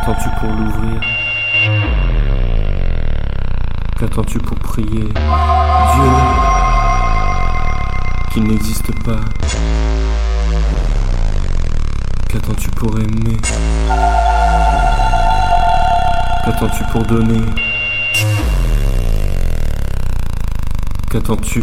Qu'attends-tu pour l'ouvrir Qu'attends-tu pour prier Dieu qui n'existe pas Qu'attends-tu pour aimer Qu'attends-tu pour donner Qu'attends-tu